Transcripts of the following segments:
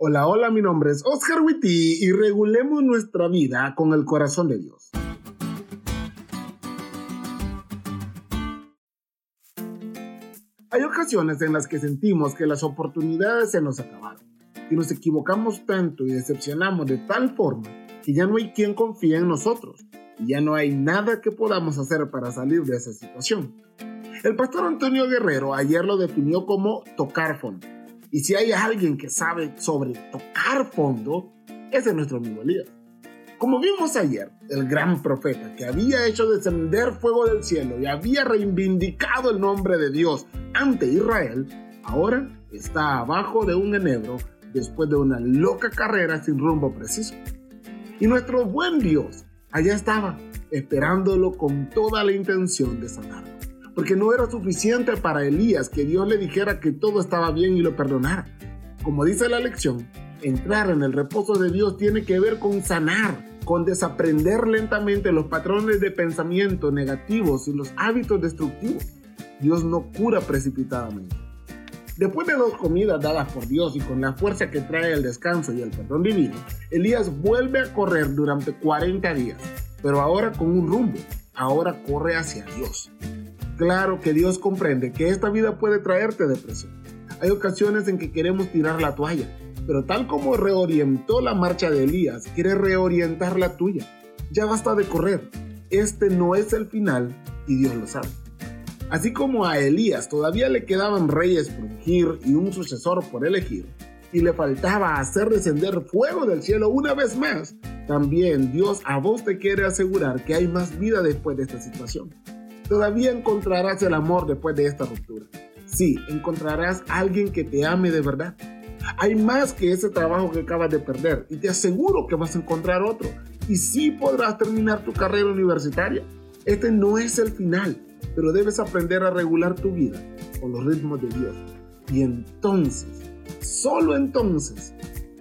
Hola, hola, mi nombre es Oscar Witty y regulemos nuestra vida con el corazón de Dios. Hay ocasiones en las que sentimos que las oportunidades se nos acabaron y nos equivocamos tanto y decepcionamos de tal forma que ya no hay quien confíe en nosotros y ya no hay nada que podamos hacer para salir de esa situación. El pastor Antonio Guerrero ayer lo definió como tocar fondo. Y si hay alguien que sabe sobre tocar fondo, ese es nuestro amigo Elías. Como vimos ayer, el gran profeta que había hecho descender fuego del cielo y había reivindicado el nombre de Dios ante Israel, ahora está abajo de un enebro después de una loca carrera sin rumbo preciso. Y nuestro buen Dios allá estaba, esperándolo con toda la intención de sanarlo. Porque no era suficiente para Elías que Dios le dijera que todo estaba bien y lo perdonara. Como dice la lección, entrar en el reposo de Dios tiene que ver con sanar, con desaprender lentamente los patrones de pensamiento negativos y los hábitos destructivos. Dios no cura precipitadamente. Después de dos comidas dadas por Dios y con la fuerza que trae el descanso y el perdón divino, Elías vuelve a correr durante 40 días, pero ahora con un rumbo, ahora corre hacia Dios. Claro que Dios comprende que esta vida puede traerte depresión. Hay ocasiones en que queremos tirar la toalla, pero tal como reorientó la marcha de Elías, quiere reorientar la tuya. Ya basta de correr. Este no es el final y Dios lo sabe. Así como a Elías todavía le quedaban reyes por ungir y un sucesor por elegir, y le faltaba hacer descender fuego del cielo una vez más, también Dios a vos te quiere asegurar que hay más vida después de esta situación. Todavía encontrarás el amor después de esta ruptura. Sí, encontrarás a alguien que te ame de verdad hay más que ese trabajo que acabas de perder y te aseguro que vas a encontrar otro y sí podrás terminar tu carrera universitaria. Este no es el final, pero debes aprender a regular tu vida con los ritmos de Dios. Y entonces, solo entonces,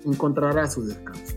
encontrarás su descanso.